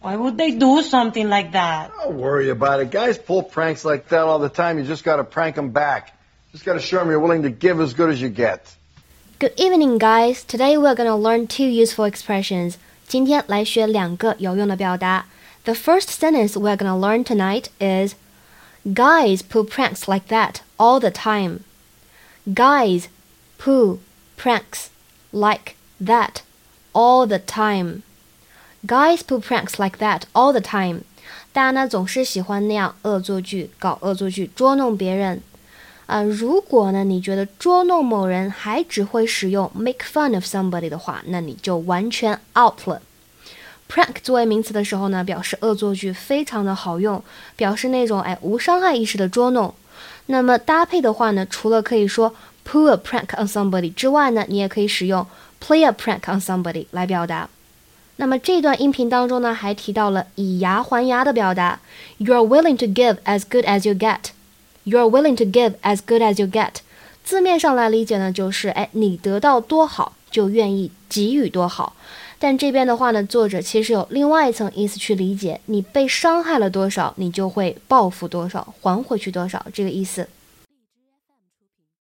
Why would they do something like that? Don't worry about it. Guys pull pranks like that all the time. You just got to prank them back. Just got to show them you're willing to give as good as you get. Good evening, guys. Today we're gonna learn two useful expressions. 今天来学两个有用的表达。The first sentence we're gonna learn tonight is Guys pull pranks like that all the time. Guys pull pranks like that all the time. Guys pull pranks like that all the time. 大家呢总是喜欢那样恶作剧，搞恶作剧，捉弄别人。啊，如果呢你觉得捉弄某人还只会使用 make fun of somebody 的话，那你就完全 out 了。Prank 作为名词的时候呢，表示恶作剧，非常的好用，表示那种哎无伤害意识的捉弄。那么搭配的话呢，除了可以说 pull a prank on somebody 之外呢，你也可以使用 play a prank on somebody 来表达。那么这段音频当中呢，还提到了以牙还牙的表达，You are willing to give as good as you get。You are willing to give as good as you get。字面上来理解呢，就是哎你得到多好，就愿意给予多好。但这边的话呢，作者其实有另外一层意思去理解：你被伤害了多少，你就会报复多少，还回去多少，这个意思。